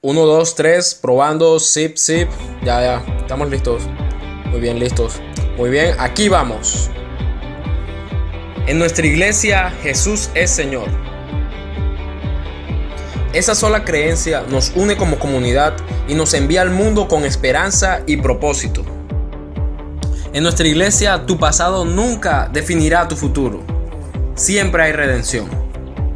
1, 2, 3, probando, zip, zip. Ya, ya, estamos listos. Muy bien, listos. Muy bien, aquí vamos. En nuestra iglesia Jesús es Señor. Esa sola creencia nos une como comunidad y nos envía al mundo con esperanza y propósito. En nuestra iglesia tu pasado nunca definirá tu futuro. Siempre hay redención.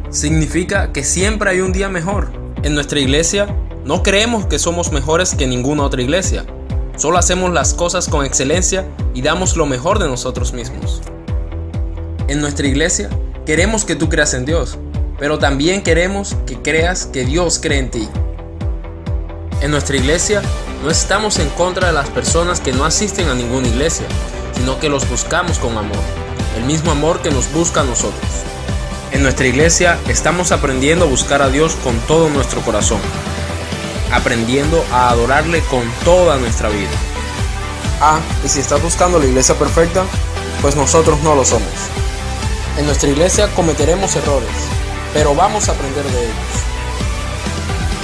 Significa que siempre hay un día mejor. En nuestra iglesia no creemos que somos mejores que ninguna otra iglesia. Solo hacemos las cosas con excelencia y damos lo mejor de nosotros mismos. En nuestra iglesia queremos que tú creas en Dios, pero también queremos que creas que Dios cree en ti. En nuestra iglesia no estamos en contra de las personas que no asisten a ninguna iglesia, sino que los buscamos con amor, el mismo amor que nos busca a nosotros. En nuestra iglesia estamos aprendiendo a buscar a Dios con todo nuestro corazón, aprendiendo a adorarle con toda nuestra vida. Ah, y si estás buscando la iglesia perfecta, pues nosotros no lo somos. En nuestra iglesia cometeremos errores, pero vamos a aprender de ellos.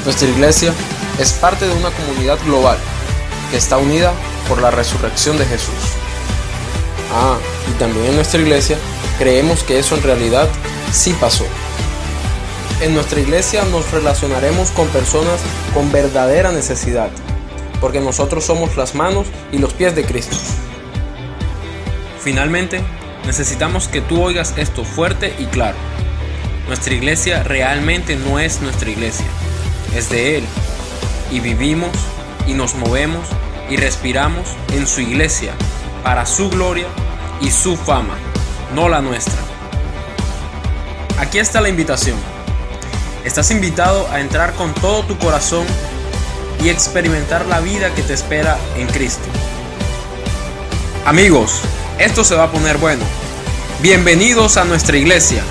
Nuestra iglesia es parte de una comunidad global que está unida por la resurrección de Jesús. Ah, y también en nuestra iglesia creemos que eso en realidad sí pasó. En nuestra iglesia nos relacionaremos con personas con verdadera necesidad, porque nosotros somos las manos y los pies de Cristo. Finalmente, necesitamos que tú oigas esto fuerte y claro. Nuestra iglesia realmente no es nuestra iglesia, es de Él y vivimos y nos movemos y respiramos en su iglesia para su gloria y su fama, no la nuestra. Aquí está la invitación. Estás invitado a entrar con todo tu corazón y experimentar la vida que te espera en Cristo. Amigos, esto se va a poner bueno. Bienvenidos a nuestra iglesia.